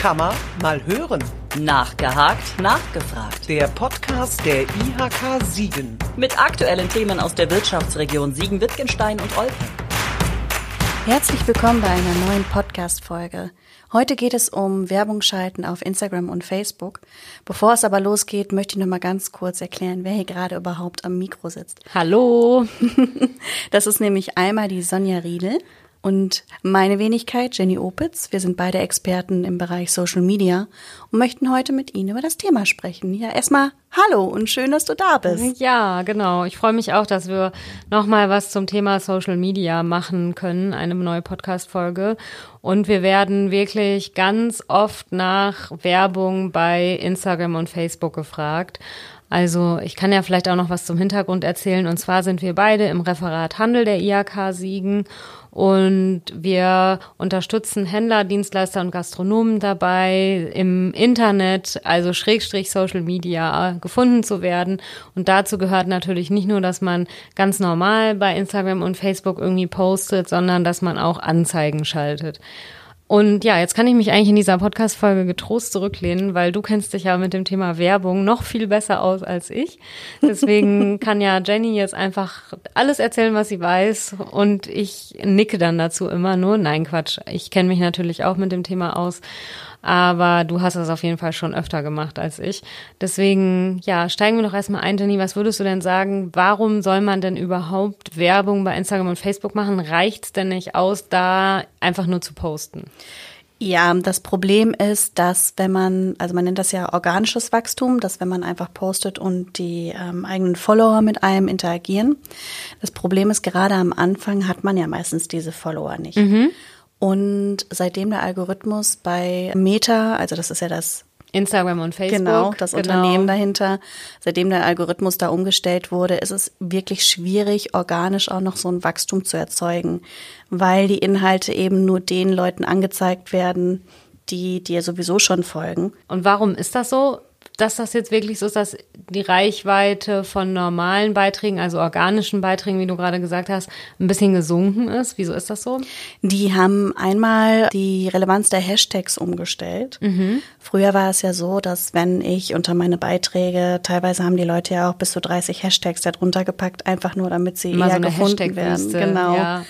Kammer mal hören. Nachgehakt, nachgefragt. Der Podcast der IHK Siegen. Mit aktuellen Themen aus der Wirtschaftsregion Siegen-Wittgenstein und Olpe. Herzlich willkommen bei einer neuen Podcast-Folge. Heute geht es um Werbung schalten auf Instagram und Facebook. Bevor es aber losgeht, möchte ich noch mal ganz kurz erklären, wer hier gerade überhaupt am Mikro sitzt. Hallo. Das ist nämlich einmal die Sonja Riedel und meine Wenigkeit, Jenny Opitz. Wir sind beide Experten im Bereich Social Media und möchten heute mit Ihnen über das Thema sprechen. Ja, erstmal hallo und schön, dass du da bist. Ja, genau. Ich freue mich auch, dass wir nochmal was zum Thema Social Media machen können, eine neue Podcast-Folge. Und wir werden wirklich ganz oft nach Werbung bei Instagram und Facebook gefragt. Also ich kann ja vielleicht auch noch was zum Hintergrund erzählen. Und zwar sind wir beide im Referat Handel der IHK Siegen und wir unterstützen Händler, Dienstleister und Gastronomen dabei, im Internet, also Schrägstrich Social Media, gefunden zu werden. Und dazu gehört natürlich nicht nur, dass man ganz normal bei Instagram und Facebook irgendwie postet, sondern dass man auch Anzeigen schaltet. Und ja, jetzt kann ich mich eigentlich in dieser Podcast-Folge getrost zurücklehnen, weil du kennst dich ja mit dem Thema Werbung noch viel besser aus als ich. Deswegen kann ja Jenny jetzt einfach alles erzählen, was sie weiß und ich nicke dann dazu immer nur. Nein, Quatsch. Ich kenne mich natürlich auch mit dem Thema aus aber du hast das auf jeden Fall schon öfter gemacht als ich. Deswegen, ja, steigen wir doch erstmal ein, Jenny. Was würdest du denn sagen? Warum soll man denn überhaupt Werbung bei Instagram und Facebook machen? Reicht's denn nicht aus, da einfach nur zu posten? Ja, das Problem ist, dass wenn man, also man nennt das ja organisches Wachstum, dass wenn man einfach postet und die ähm, eigenen Follower mit einem interagieren. Das Problem ist, gerade am Anfang hat man ja meistens diese Follower nicht. Mhm. Und seitdem der Algorithmus bei Meta, also das ist ja das Instagram und Facebook. Genau, das genau. Unternehmen dahinter. Seitdem der Algorithmus da umgestellt wurde, ist es wirklich schwierig, organisch auch noch so ein Wachstum zu erzeugen, weil die Inhalte eben nur den Leuten angezeigt werden, die dir sowieso schon folgen. Und warum ist das so? Dass das jetzt wirklich so ist, dass die Reichweite von normalen Beiträgen, also organischen Beiträgen, wie du gerade gesagt hast, ein bisschen gesunken ist? Wieso ist das so? Die haben einmal die Relevanz der Hashtags umgestellt. Mhm. Früher war es ja so, dass wenn ich unter meine Beiträge, teilweise haben die Leute ja auch bis zu 30 Hashtags darunter gepackt, einfach nur damit sie Mal eher so gefunden werden. Genau. Ja.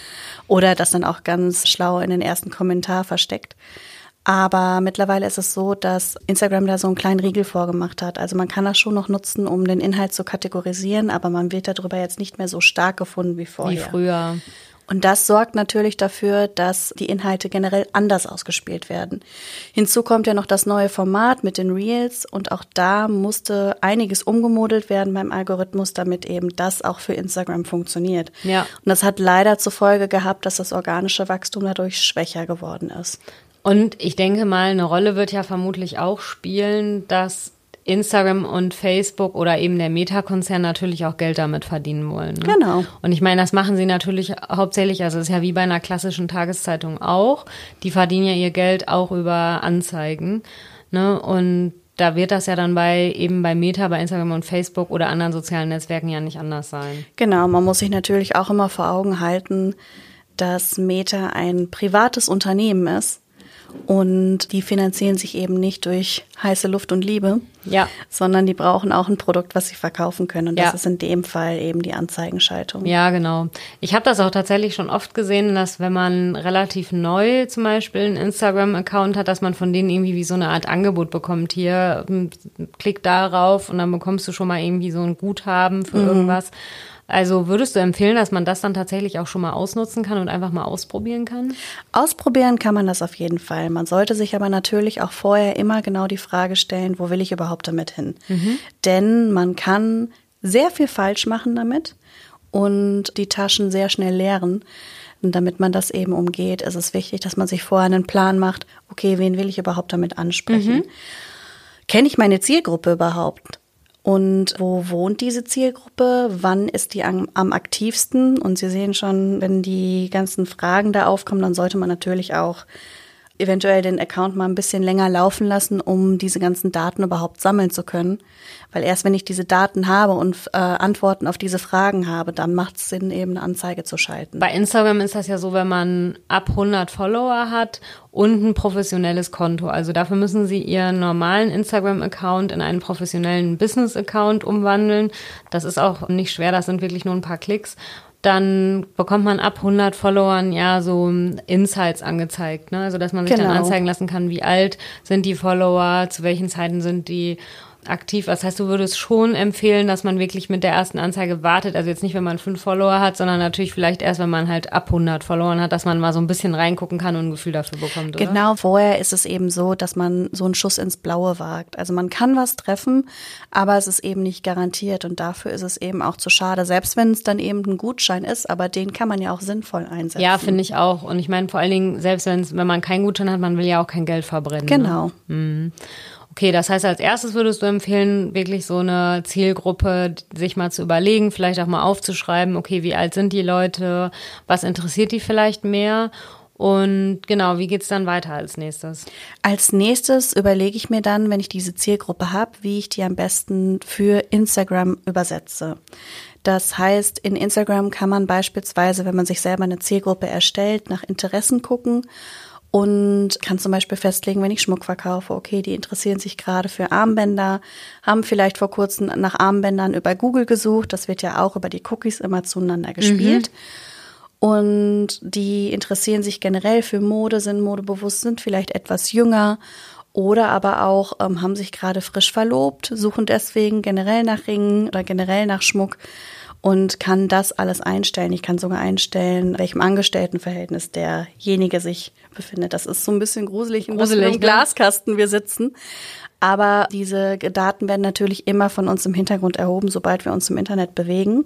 Oder das dann auch ganz schlau in den ersten Kommentar versteckt. Aber mittlerweile ist es so, dass Instagram da so einen kleinen Riegel vorgemacht hat. Also man kann das schon noch nutzen, um den Inhalt zu kategorisieren, aber man wird darüber jetzt nicht mehr so stark gefunden wie vorher. Wie früher. Und das sorgt natürlich dafür, dass die Inhalte generell anders ausgespielt werden. Hinzu kommt ja noch das neue Format mit den Reels und auch da musste einiges umgemodelt werden beim Algorithmus, damit eben das auch für Instagram funktioniert. Ja. Und das hat leider zur Folge gehabt, dass das organische Wachstum dadurch schwächer geworden ist. Und ich denke mal, eine Rolle wird ja vermutlich auch spielen, dass Instagram und Facebook oder eben der Meta-Konzern natürlich auch Geld damit verdienen wollen. Ne? Genau. Und ich meine, das machen sie natürlich hauptsächlich, also es ist ja wie bei einer klassischen Tageszeitung auch. Die verdienen ja ihr Geld auch über Anzeigen. Ne? Und da wird das ja dann bei eben bei Meta, bei Instagram und Facebook oder anderen sozialen Netzwerken ja nicht anders sein. Genau, man muss sich natürlich auch immer vor Augen halten, dass Meta ein privates Unternehmen ist und die finanzieren sich eben nicht durch heiße Luft und Liebe, ja. sondern die brauchen auch ein Produkt, was sie verkaufen können. Und das ja. ist in dem Fall eben die Anzeigenschaltung. Ja, genau. Ich habe das auch tatsächlich schon oft gesehen, dass wenn man relativ neu zum Beispiel einen Instagram-Account hat, dass man von denen irgendwie wie so eine Art Angebot bekommt. Hier, klick darauf und dann bekommst du schon mal irgendwie so ein Guthaben für mhm. irgendwas. Also würdest du empfehlen, dass man das dann tatsächlich auch schon mal ausnutzen kann und einfach mal ausprobieren kann? Ausprobieren kann man das auf jeden Fall. Man sollte sich aber natürlich auch vorher immer genau die Frage stellen, wo will ich überhaupt damit hin? Mhm. Denn man kann sehr viel falsch machen damit und die Taschen sehr schnell leeren. Und damit man das eben umgeht, ist es wichtig, dass man sich vorher einen Plan macht, okay, wen will ich überhaupt damit ansprechen? Mhm. Kenne ich meine Zielgruppe überhaupt? Und wo wohnt diese Zielgruppe? Wann ist die am, am, aktivsten? Und Sie sehen schon, wenn die ganzen Fragen da aufkommen, dann sollte man natürlich auch eventuell den Account mal ein bisschen länger laufen lassen, um diese ganzen Daten überhaupt sammeln zu können. Weil erst wenn ich diese Daten habe und äh, Antworten auf diese Fragen habe, dann macht es Sinn, eben eine Anzeige zu schalten. Bei Instagram ist das ja so, wenn man ab 100 Follower hat und ein professionelles Konto. Also dafür müssen Sie Ihren normalen Instagram-Account in einen professionellen Business-Account umwandeln. Das ist auch nicht schwer, das sind wirklich nur ein paar Klicks dann bekommt man ab 100 Followern ja so Insights angezeigt, ne? Also dass man sich genau. dann anzeigen lassen kann, wie alt sind die Follower, zu welchen Zeiten sind die aktiv. Das heißt, du würdest schon empfehlen, dass man wirklich mit der ersten Anzeige wartet. Also jetzt nicht, wenn man fünf Follower hat, sondern natürlich vielleicht erst, wenn man halt ab 100 Follower hat, dass man mal so ein bisschen reingucken kann und ein Gefühl dafür bekommt. Oder? Genau, vorher ist es eben so, dass man so einen Schuss ins Blaue wagt. Also man kann was treffen, aber es ist eben nicht garantiert und dafür ist es eben auch zu schade. Selbst wenn es dann eben ein Gutschein ist, aber den kann man ja auch sinnvoll einsetzen. Ja, finde ich auch. Und ich meine vor allen Dingen, selbst wenn man keinen Gutschein hat, man will ja auch kein Geld verbrennen. Ne? Genau. Ne? Mhm. Okay, das heißt, als erstes würdest du empfehlen, wirklich so eine Zielgruppe sich mal zu überlegen, vielleicht auch mal aufzuschreiben, okay, wie alt sind die Leute, was interessiert die vielleicht mehr und genau, wie geht's dann weiter als nächstes? Als nächstes überlege ich mir dann, wenn ich diese Zielgruppe habe, wie ich die am besten für Instagram übersetze. Das heißt, in Instagram kann man beispielsweise, wenn man sich selber eine Zielgruppe erstellt, nach Interessen gucken und kann zum Beispiel festlegen, wenn ich Schmuck verkaufe, okay, die interessieren sich gerade für Armbänder, haben vielleicht vor kurzem nach Armbändern über Google gesucht, das wird ja auch über die Cookies immer zueinander gespielt. Mhm. Und die interessieren sich generell für Mode, sind modebewusst, sind vielleicht etwas jünger oder aber auch ähm, haben sich gerade frisch verlobt, suchen deswegen generell nach Ringen oder generell nach Schmuck und kann das alles einstellen. Ich kann sogar einstellen, welchem Angestelltenverhältnis derjenige sich befindet. Das ist so ein bisschen gruselig, in gruselig, was für ne? Glaskasten wir sitzen. Aber diese Daten werden natürlich immer von uns im Hintergrund erhoben, sobald wir uns im Internet bewegen.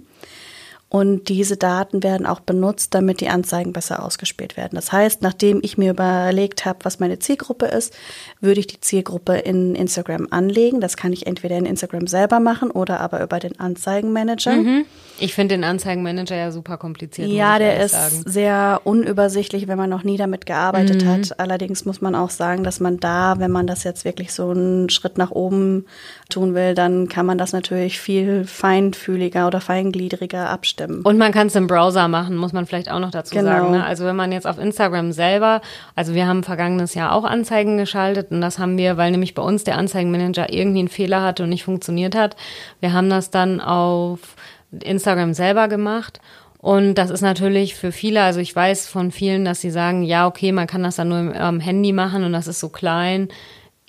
Und diese Daten werden auch benutzt, damit die Anzeigen besser ausgespielt werden. Das heißt, nachdem ich mir überlegt habe, was meine Zielgruppe ist, würde ich die Zielgruppe in Instagram anlegen. Das kann ich entweder in Instagram selber machen oder aber über den Anzeigenmanager. Mhm. Ich finde den Anzeigenmanager ja super kompliziert. Ja, der ist sagen. sehr unübersichtlich, wenn man noch nie damit gearbeitet mhm. hat. Allerdings muss man auch sagen, dass man da, wenn man das jetzt wirklich so einen Schritt nach oben tun will, dann kann man das natürlich viel feinfühliger oder feingliedriger abstimmen. Und man kann es im Browser machen, muss man vielleicht auch noch dazu genau. sagen. Ne? Also wenn man jetzt auf Instagram selber, also wir haben vergangenes Jahr auch Anzeigen geschaltet und das haben wir, weil nämlich bei uns der Anzeigenmanager irgendwie einen Fehler hatte und nicht funktioniert hat. Wir haben das dann auf Instagram selber gemacht und das ist natürlich für viele, also ich weiß von vielen, dass sie sagen, ja, okay, man kann das dann nur am Handy machen und das ist so klein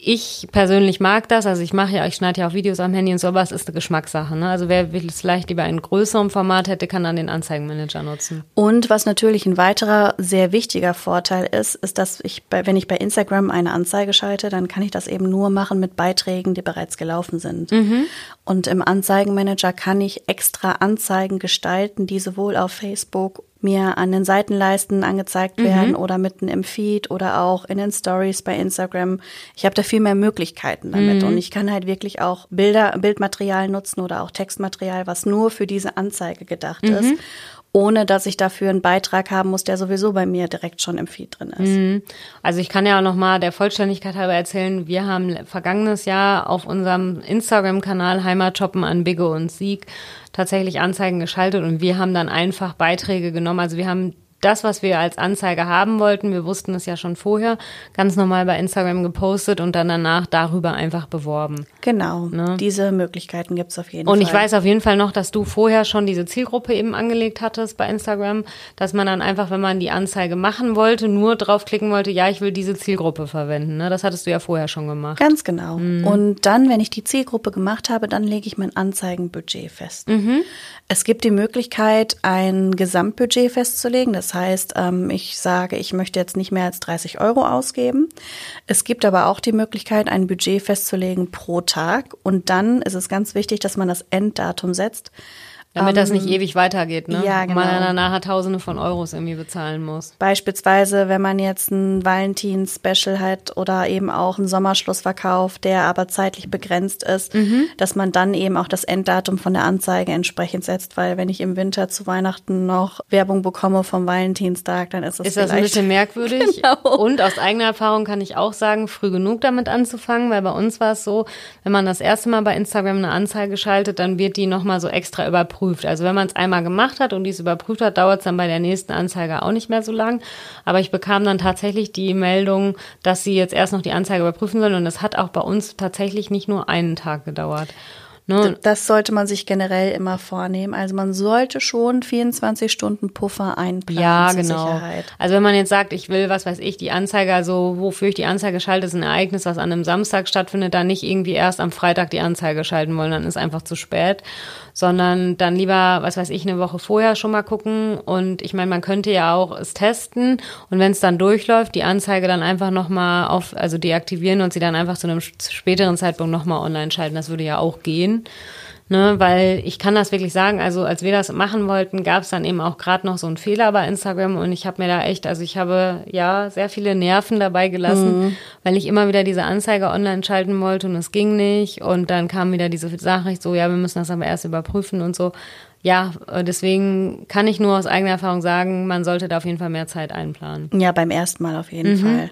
ich persönlich mag das, also ich mache ja, ich schneide ja auch Videos am Handy und so, aber es ist eine Geschmackssache. Ne? Also wer vielleicht lieber in größerem Format hätte, kann dann den Anzeigenmanager nutzen. Und was natürlich ein weiterer sehr wichtiger Vorteil ist, ist, dass ich, bei, wenn ich bei Instagram eine Anzeige schalte, dann kann ich das eben nur machen mit Beiträgen, die bereits gelaufen sind. Mhm. Und im Anzeigenmanager kann ich extra Anzeigen gestalten, die sowohl auf Facebook mir an den Seitenleisten angezeigt werden mhm. oder mitten im Feed oder auch in den Stories bei Instagram. Ich habe da viel mehr Möglichkeiten damit mhm. und ich kann halt wirklich auch Bilder, Bildmaterial nutzen oder auch Textmaterial, was nur für diese Anzeige gedacht mhm. ist ohne dass ich dafür einen Beitrag haben muss, der sowieso bei mir direkt schon im Feed drin ist. Mhm. Also ich kann ja auch noch mal der Vollständigkeit halber erzählen, wir haben vergangenes Jahr auf unserem Instagram-Kanal Heimatshoppen an Bigge und Sieg tatsächlich Anzeigen geschaltet und wir haben dann einfach Beiträge genommen. Also wir haben das, was wir als Anzeige haben wollten, wir wussten es ja schon vorher, ganz normal bei Instagram gepostet und dann danach darüber einfach beworben. Genau, ne? diese Möglichkeiten gibt es auf jeden und Fall. Und ich weiß auf jeden Fall noch, dass du vorher schon diese Zielgruppe eben angelegt hattest bei Instagram, dass man dann einfach, wenn man die Anzeige machen wollte, nur draufklicken wollte, ja, ich will diese Zielgruppe verwenden. Ne? Das hattest du ja vorher schon gemacht. Ganz genau. Mhm. Und dann, wenn ich die Zielgruppe gemacht habe, dann lege ich mein Anzeigenbudget fest. Mhm. Es gibt die Möglichkeit, ein Gesamtbudget festzulegen. Das heißt, ähm, ich sage, ich möchte jetzt nicht mehr als 30 Euro ausgeben. Es gibt aber auch die Möglichkeit, ein Budget festzulegen pro Tag. Und dann ist es ganz wichtig, dass man das Enddatum setzt. Damit das nicht ewig weitergeht, ne? ja, Und man genau. dann nachher Tausende von Euros irgendwie bezahlen muss. Beispielsweise, wenn man jetzt ein Valentins-Special hat oder eben auch einen Sommerschlussverkauf, der aber zeitlich begrenzt ist, Mhm. dass man dann eben auch das Enddatum von der Anzeige entsprechend setzt, weil wenn ich im Winter zu Weihnachten noch Werbung bekomme vom Valentinstag, dann ist das Ist das ein bisschen merkwürdig? Genau. Und aus eigener Erfahrung kann ich auch sagen, früh genug damit anzufangen, weil bei uns war es so, wenn man das erste Mal bei Instagram eine Anzeige schaltet, dann wird die nochmal so extra überprüft. Also wenn man es einmal gemacht hat und dies überprüft hat, dauert es dann bei der nächsten Anzeige auch nicht mehr so lang. Aber ich bekam dann tatsächlich die Meldung, dass sie jetzt erst noch die Anzeige überprüfen sollen und es hat auch bei uns tatsächlich nicht nur einen Tag gedauert. Ne? Das sollte man sich generell immer vornehmen. Also man sollte schon 24 Stunden Puffer einplanen Ja, zur genau. Sicherheit. Also wenn man jetzt sagt, ich will, was weiß ich, die Anzeige, also wofür ich die Anzeige schalte, ist ein Ereignis, was an einem Samstag stattfindet, dann nicht irgendwie erst am Freitag die Anzeige schalten wollen, dann ist einfach zu spät, sondern dann lieber, was weiß ich, eine Woche vorher schon mal gucken und ich meine, man könnte ja auch es testen und wenn es dann durchläuft, die Anzeige dann einfach nochmal auf, also deaktivieren und sie dann einfach zu einem späteren Zeitpunkt nochmal online schalten, das würde ja auch gehen. Ne, weil ich kann das wirklich sagen, also als wir das machen wollten, gab es dann eben auch gerade noch so einen Fehler bei Instagram und ich habe mir da echt, also ich habe ja sehr viele Nerven dabei gelassen, weil ich immer wieder diese Anzeige online schalten wollte und es ging nicht und dann kam wieder diese Nachricht so, ja, wir müssen das aber erst überprüfen und so. Ja, äh, deswegen kann ich nur aus eigener Erfahrung sagen, man sollte da auf jeden Fall mehr Zeit einplanen. Ja, beim ersten Mal auf jeden Fall.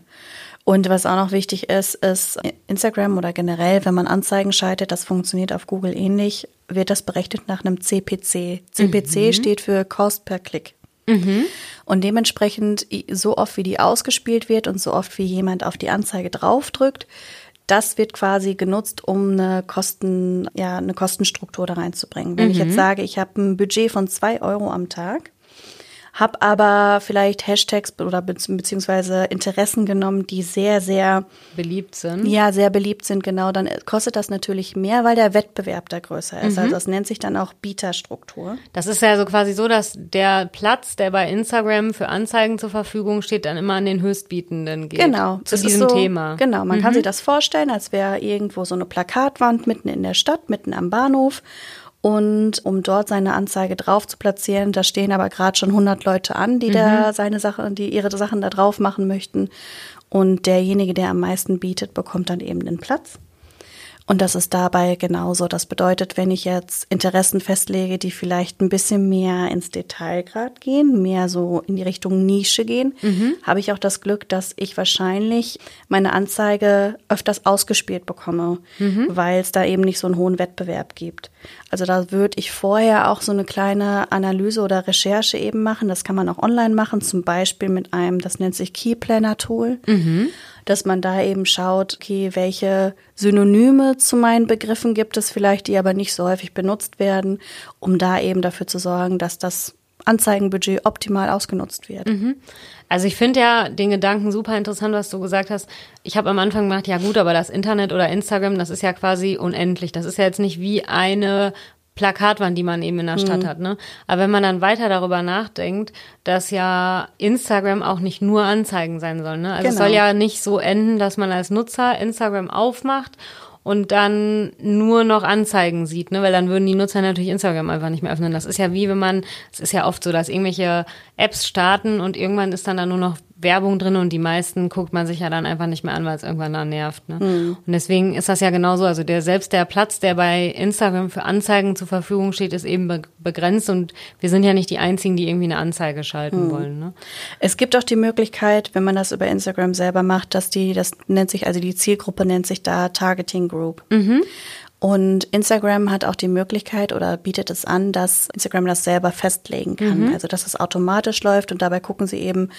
Und was auch noch wichtig ist, ist Instagram oder generell, wenn man Anzeigen schaltet, das funktioniert auf Google ähnlich, wird das berechnet nach einem CPC. CPC steht für Cost per Klick. Und dementsprechend, so oft wie die ausgespielt wird und so oft wie jemand auf die Anzeige draufdrückt, das wird quasi genutzt, um eine Kosten, ja, eine Kostenstruktur da reinzubringen. Wenn ich jetzt sage, ich habe ein Budget von zwei Euro am Tag, habe aber vielleicht Hashtags oder be beziehungsweise Interessen genommen, die sehr, sehr, Beliebt sind. ja, sehr beliebt sind, genau, dann kostet das natürlich mehr, weil der Wettbewerb da größer ist. Also das nennt sich dann auch Bieterstruktur. Das ist ja so quasi so, dass der Platz, der bei Instagram für Anzeigen zur Verfügung steht, dann immer an den Höchstbietenden geht. Genau, Zu diesem so, Thema. Mhm. Genau, man kann sich das vorstellen, als wäre irgendwo so eine Plakatwand mitten in der Stadt, mitten am Bahnhof. Und um dort seine Anzeige drauf zu platzieren, da stehen aber gerade schon 100 Leute an, die Mhm. da seine Sachen, die ihre Sachen da drauf machen möchten. Und derjenige, der am meisten bietet, bekommt dann eben den Platz. Und das ist dabei genauso. Das bedeutet, wenn ich jetzt Interessen festlege, die vielleicht ein bisschen mehr ins Detail grad gehen, mehr so in die Richtung Nische gehen, habe ich auch das Glück, dass ich wahrscheinlich meine Anzeige öfters ausgespielt bekomme, weil es da eben nicht so einen hohen Wettbewerb gibt. Also da würde ich vorher auch so eine kleine Analyse oder Recherche eben machen. Das kann man auch online machen, zum Beispiel mit einem, das nennt sich Key Planner Tool dass man da eben schaut, okay, welche Synonyme zu meinen Begriffen gibt es vielleicht, die aber nicht so häufig benutzt werden, um da eben dafür zu sorgen, dass das Anzeigenbudget optimal ausgenutzt wird. Also ich finde ja den Gedanken super interessant, was du gesagt hast. Ich habe am Anfang gedacht, ja gut, aber das Internet oder Instagram, das ist ja quasi unendlich. Das ist ja jetzt nicht wie eine Plakatwand, die man eben in der Stadt hat, ne? Aber wenn man dann weiter darüber nachdenkt, dass ja Instagram auch nicht nur Anzeigen sein soll, ne? Also es Genau. soll ja nicht so enden, dass man als Nutzer Instagram aufmacht und dann nur noch Anzeigen sieht, ne? Weil dann würden die Nutzer natürlich Instagram einfach nicht mehr öffnen. Das ist ja wie wenn man, es ist ja oft so, dass irgendwelche Apps starten und irgendwann ist dann da nur noch Werbung drin und die meisten guckt man sich ja dann einfach nicht mehr an, weil es irgendwann da nervt. Ne? Und deswegen ist das ja genauso. Also der selbst der Platz, der bei Instagram für Anzeigen zur Verfügung steht, ist eben be begrenzt und wir sind ja nicht die einzigen, die irgendwie eine Anzeige schalten wollen. Ne? Es gibt auch die Möglichkeit, wenn man das über Instagram selber macht, dass die, das nennt sich, also die Zielgruppe nennt sich da Targeting Group. Und Instagram hat auch die Möglichkeit oder bietet es an, dass Instagram das selber festlegen kann. Also, dass es automatisch läuft und dabei gucken sie eben,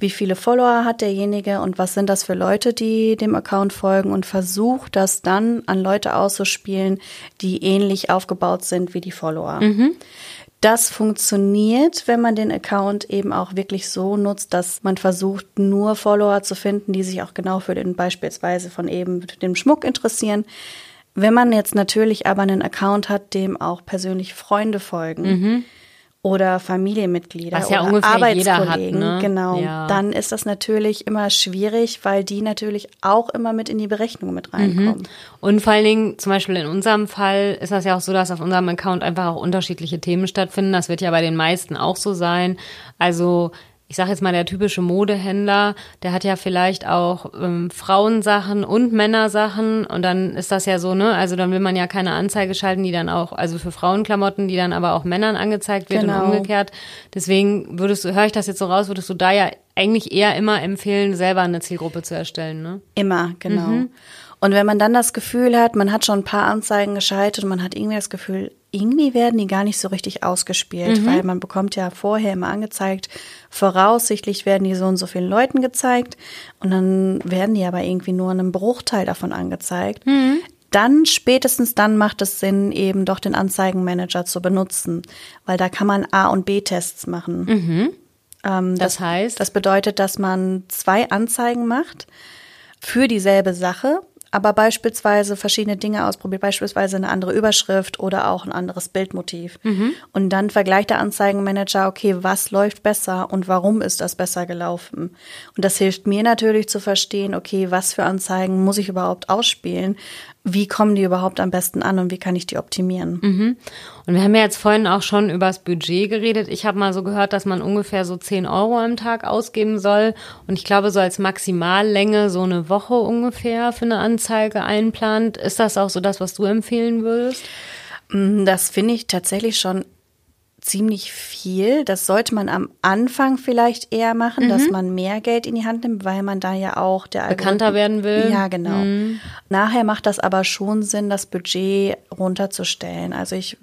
wie viele Follower hat derjenige und was sind das für Leute, die dem Account folgen und versucht das dann an Leute auszuspielen, die ähnlich aufgebaut sind wie die Follower. Das funktioniert, wenn man den Account eben auch wirklich so nutzt, dass man versucht, nur Follower zu finden, die sich auch genau für den beispielsweise von eben dem Schmuck interessieren. Wenn man jetzt natürlich aber einen Account hat, dem auch persönlich Freunde folgen oder Familienmitglieder Was ja oder ungefähr jeder hat, Arbeitskollegen, ne? genau, Ja. dann ist das natürlich immer schwierig, weil die natürlich auch immer mit in die Berechnung mit reinkommen. Und vor allen Dingen, zum Beispiel in unserem Fall ist das ja auch so, dass auf unserem Account einfach auch unterschiedliche Themen stattfinden. Das wird ja bei den meisten auch so sein. Also ich sage jetzt mal, der typische Modehändler, der hat ja vielleicht auch ähm, Frauensachen und Männersachen und dann ist das ja so, ne? Also dann will man ja keine Anzeige schalten, die dann auch, also für Frauenklamotten, die dann aber auch Männern angezeigt wird Genau. und umgekehrt. Deswegen würdest du, höre ich das jetzt so raus, würdest du da ja eigentlich eher immer empfehlen, selber eine Zielgruppe zu erstellen, ne? Immer, genau. Mhm. Und wenn man dann das Gefühl hat, man hat schon ein paar Anzeigen geschaltet und man hat irgendwie das Gefühl, irgendwie werden die gar nicht so richtig ausgespielt, weil man bekommt ja vorher immer angezeigt, voraussichtlich werden die so und so vielen Leuten gezeigt und dann werden die aber irgendwie nur einem Bruchteil davon angezeigt. Dann spätestens dann macht es Sinn, eben doch den Anzeigenmanager zu benutzen, weil da kann man A- und B-Tests machen. Ähm, Das heißt? Das bedeutet, dass man zwei Anzeigen macht für dieselbe Sache, aber beispielsweise verschiedene Dinge ausprobiert, beispielsweise eine andere Überschrift oder auch ein anderes Bildmotiv. Und dann vergleicht der Anzeigenmanager, okay, was läuft besser und warum ist das besser gelaufen? Und das hilft mir natürlich zu verstehen, okay, was für Anzeigen muss ich überhaupt ausspielen? Wie kommen die überhaupt am besten an und wie kann ich die optimieren? Und wir haben ja jetzt vorhin auch schon übers Budget geredet. Ich habe mal so gehört, dass man ungefähr so 10 Euro am Tag ausgeben soll. Und ich glaube, so als Maximallänge so eine Woche ungefähr für eine Anzeige einplant. Ist das auch so das, was du empfehlen würdest? Mm, Das finde ich tatsächlich schon ziemlich viel. Das sollte man am Anfang vielleicht eher machen, dass man mehr Geld in die Hand nimmt, weil man da ja auch der Bekannter werden will. Ja, genau. Nachher macht das aber schon Sinn, das Budget runterzustellen. Also ich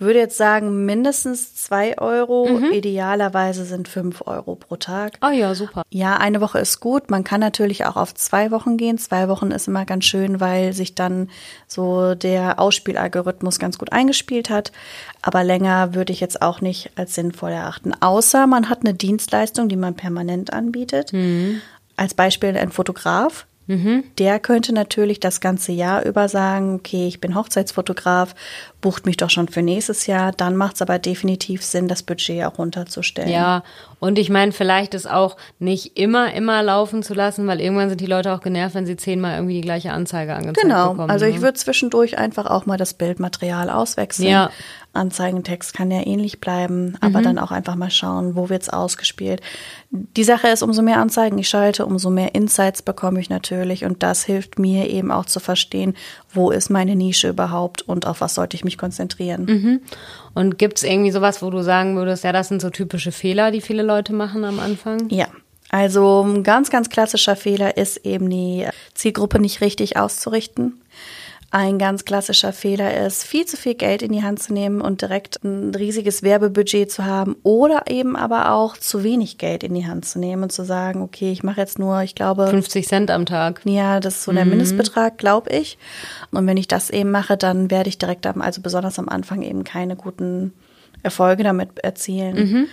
würde jetzt sagen, mindestens zwei Euro, idealerweise sind fünf Euro pro Tag. Oh ja, super. Ja, eine Woche ist gut. Man kann natürlich auch auf zwei Wochen gehen. Zwei Wochen ist immer ganz schön, weil sich dann so der Ausspielalgorithmus ganz gut eingespielt hat. Aber länger würde ich jetzt auch nicht als sinnvoll erachten. Außer man hat eine Dienstleistung, die man permanent anbietet. Als Beispiel ein Fotograf. Der könnte natürlich das ganze Jahr über sagen, okay, ich bin Hochzeitsfotograf, bucht mich doch schon für nächstes Jahr. Dann macht es aber definitiv Sinn, das Budget auch runterzustellen. Ja, und ich meine, vielleicht ist auch nicht immer, immer laufen zu lassen, weil irgendwann sind die Leute auch genervt, wenn sie zehnmal irgendwie die gleiche Anzeige angezeigt Genau, bekommen. also ich ne? würde zwischendurch einfach auch mal das Bildmaterial auswechseln. Ja. Anzeigentext kann ja ähnlich bleiben, aber dann auch einfach mal schauen, wo wird's ausgespielt. Die Sache ist, umso mehr Anzeigen ich schalte, umso mehr Insights bekomme ich natürlich und das hilft mir eben auch zu verstehen, wo ist meine Nische überhaupt und auf was sollte ich mich konzentrieren. Und gibt's irgendwie sowas, wo du sagen würdest, ja, das sind so typische Fehler, die viele Leute machen am Anfang? Ja. Also ein ganz, ganz klassischer Fehler ist eben die Zielgruppe nicht richtig auszurichten. Ein ganz klassischer Fehler ist, viel zu viel Geld in die Hand zu nehmen und direkt ein riesiges Werbebudget zu haben oder eben aber auch zu wenig Geld in die Hand zu nehmen und zu sagen, okay, ich mache jetzt nur, ich glaube, 50 Cent am Tag. ja, das ist so der Mindestbetrag, glaube ich. Und wenn ich das eben mache, dann werde ich direkt am, also besonders am Anfang eben keine guten Erfolge damit erzielen.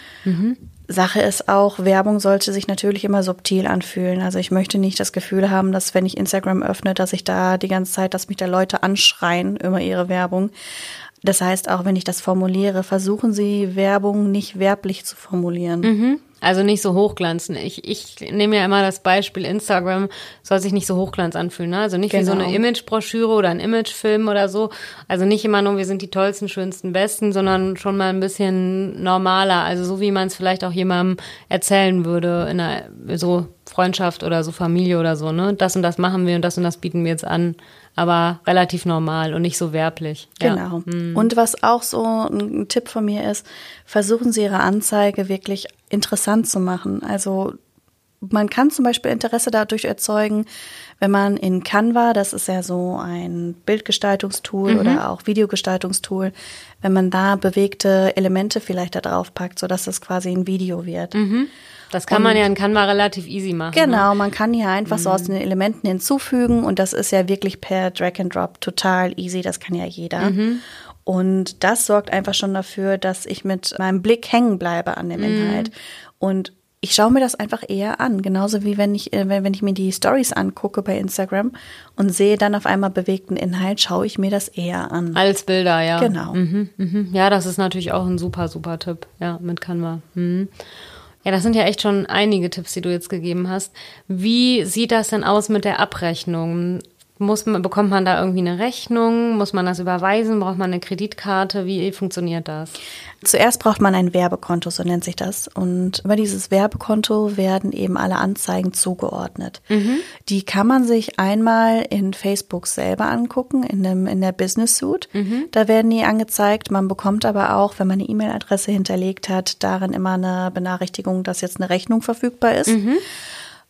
Sache ist auch, Werbung sollte sich natürlich immer subtil anfühlen. Also ich möchte nicht das Gefühl haben, dass wenn ich Instagram öffne, dass ich da die ganze Zeit, dass mich da Leute anschreien über ihre Werbung. Das heißt, auch wenn ich das formuliere, versuchen Sie Werbung nicht werblich zu formulieren. Also nicht so hochglanzen. Ich, ich nehme ja immer das Beispiel, Instagram soll sich nicht so hochglanz anfühlen. Ne? Also nicht wie so Genau. eine Imagebroschüre oder ein Imagefilm oder so. Also nicht immer nur, wir sind die tollsten, schönsten, besten, sondern schon mal ein bisschen normaler. Also so, wie man es vielleicht auch jemandem erzählen würde in einer so Freundschaft oder so Familie oder so. Ne? Das und das machen wir und das und das bieten wir jetzt an. Aber relativ normal und nicht so werblich. Ja. Genau. Und was auch so ein Tipp von mir ist, versuchen Sie Ihre Anzeige wirklich interessant zu machen. Also man kann zum Beispiel Interesse dadurch erzeugen, wenn man in Canva, das ist ja so ein Bildgestaltungstool oder auch Videogestaltungstool, wenn man da bewegte Elemente vielleicht da drauf packt, sodass das quasi ein Video wird. Das kann man ja in Canva relativ easy machen. Ne? Genau, man kann hier einfach so aus den Elementen hinzufügen und das ist ja wirklich per Drag and Drop total easy, das kann ja jeder. Und das sorgt einfach schon dafür, dass ich mit meinem Blick hängen bleibe an dem Inhalt. Und ich schaue mir das einfach eher an. Genauso wie wenn ich, äh, wenn, wenn ich mir die Stories angucke bei Instagram und sehe dann auf einmal bewegten Inhalt, schaue ich mir das eher an. Als Bilder, ja. Genau. Mhm, mhm. Ja, das ist natürlich auch ein super, super Tipp. Ja, mit Canva. Mhm. Ja, das sind ja echt schon einige Tipps, die du jetzt gegeben hast. Wie sieht das denn aus mit der Abrechnung? Muss man, bekommt man da irgendwie eine Rechnung? Muss man das überweisen? Braucht man eine Kreditkarte? Wie funktioniert das? Zuerst braucht man ein Werbekonto, so nennt sich das. Und über dieses Werbekonto werden eben alle Anzeigen zugeordnet. Mhm. Die kann man sich einmal in Facebook selber angucken, in, dem, in der Business Suite. Mhm. Da werden die angezeigt. Man bekommt aber auch, wenn man eine E-Mail-Adresse hinterlegt hat, darin immer eine Benachrichtigung, dass jetzt eine Rechnung verfügbar ist. Mhm.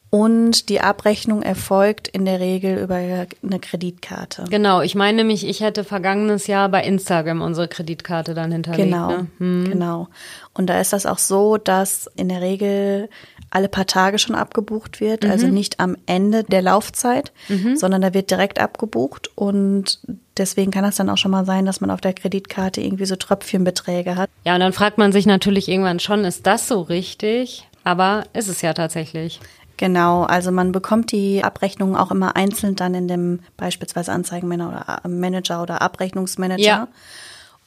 Und die Abrechnung erfolgt in der Regel über eine Kreditkarte. Genau, ich meine nämlich, ich hätte vergangenes Jahr bei Instagram unsere Kreditkarte dann hinterlegt. Genau, ne? hm. genau. Und da ist das auch so, dass in der Regel alle paar Tage schon abgebucht wird, also mhm. also nicht am Ende der Laufzeit, mhm. sondern da wird direkt abgebucht und deswegen kann es dann auch schon mal sein, dass man auf der Kreditkarte irgendwie so Tröpfchenbeträge hat. Ja, und dann fragt man sich natürlich irgendwann schon, ist das so richtig? Aber ist es ja tatsächlich. Genau, also man bekommt die Abrechnungen auch immer einzeln dann in dem beispielsweise Anzeigenmanager oder Manager oder Abrechnungsmanager. Ja.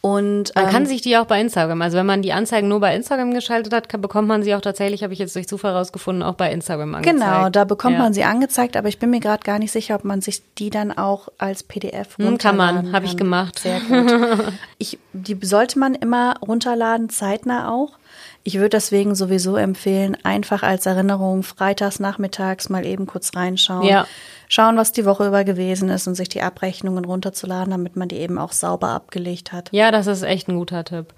Und man ähm, kann sich die auch bei Instagram, also wenn man die Anzeigen nur bei Instagram geschaltet hat, kann, bekommt man sie auch tatsächlich, habe ich jetzt durch Zufall rausgefunden, auch bei Instagram angezeigt. Genau, da bekommt ja. man sie angezeigt, aber ich bin mir gerade gar nicht sicher, ob man sich die dann auch als PDF runterladen hm, kann. man, habe ich gemacht. Sehr gut. ich, die sollte man immer runterladen, zeitnah auch. Ich würde deswegen sowieso empfehlen, einfach als Erinnerung freitags nachmittags mal eben kurz reinschauen. Ja. Schauen, was die Woche über gewesen ist und sich die Abrechnungen runterzuladen, damit man die eben auch sauber abgelegt hat. Ja, das ist echt ein guter Tipp.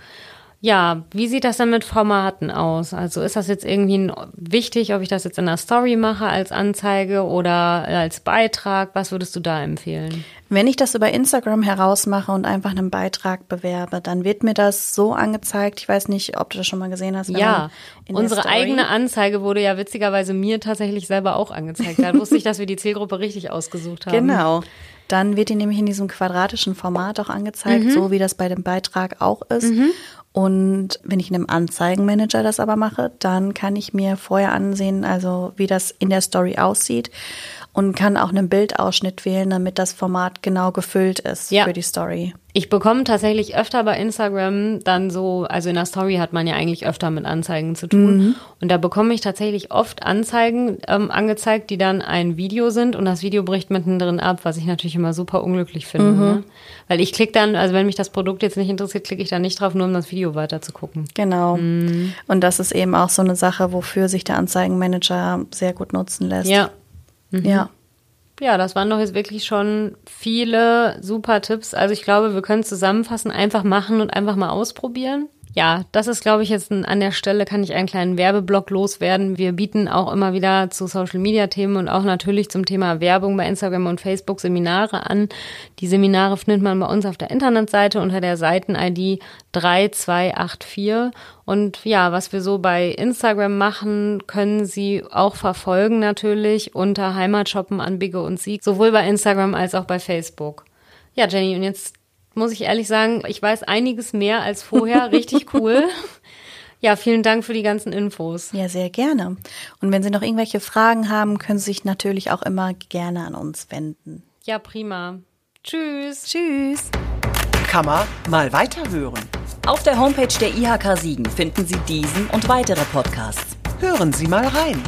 Ja, wie sieht das dann mit Formaten aus? Also ist das jetzt irgendwie wichtig, ob ich das jetzt in der Story mache als Anzeige oder als Beitrag? Was würdest du da empfehlen? Wenn ich das über Instagram herausmache und einfach einen Beitrag bewerbe, dann wird mir das so angezeigt. Ich weiß nicht, ob du das schon mal gesehen hast. Ja, unsere eigene Anzeige wurde ja witzigerweise mir tatsächlich selber auch angezeigt. Da wusste ich, dass wir die Zielgruppe richtig ausgesucht haben. Genau. Dann wird die nämlich in diesem quadratischen Format auch angezeigt, mhm. so wie das bei dem Beitrag auch ist. Mhm. Und wenn ich in einem Anzeigenmanager das aber mache, dann kann ich mir vorher ansehen, also wie das in der Story aussieht und kann auch einen Bildausschnitt wählen, damit das Format genau gefüllt ist ja. für die Story. Ich bekomme tatsächlich öfter bei Instagram dann so, also in der Story hat man ja eigentlich öfter mit Anzeigen zu tun. Mhm. Und da bekomme ich tatsächlich oft Anzeigen ähm, angezeigt, die dann ein Video sind und das Video bricht mittendrin ab, was ich natürlich immer super unglücklich finde. Mhm. Ne? Weil ich klicke dann, also wenn mich das Produkt jetzt nicht interessiert, klicke ich da nicht drauf, nur um das Video weiter zu gucken. Genau. Mhm. Und das ist eben auch so eine Sache, wofür sich der Anzeigenmanager sehr gut nutzen lässt. Ja. Mhm. Ja. Ja, das waren doch jetzt wirklich schon viele super Tipps. Also ich glaube, wir können zusammenfassen, einfach machen und einfach mal ausprobieren. Ja, das ist, glaube ich, jetzt an der Stelle kann ich einen kleinen Werbeblock loswerden. Wir bieten auch immer wieder zu Social-Media-Themen und auch natürlich zum Thema Werbung bei Instagram und Facebook Seminare an. Die Seminare findet man bei uns auf der Internetseite unter der Seiten-ID 3284. Und ja, was wir so bei Instagram machen, können Sie auch verfolgen natürlich unter Heimatshoppen an Bigge und Sieg, sowohl bei Instagram als auch bei Facebook. Ja, Jenny, und jetzt muss ich ehrlich sagen, ich weiß einiges mehr als vorher. Richtig cool. Ja, vielen Dank für die ganzen Infos. Ja, sehr gerne. Und wenn Sie noch irgendwelche Fragen haben, können Sie sich natürlich auch immer gerne an uns wenden. Ja, prima. Tschüss. Tschüss. Kann man mal weiterhören. Auf der Homepage der IHK Siegen finden Sie diesen und weitere Podcasts. Hören Sie mal rein.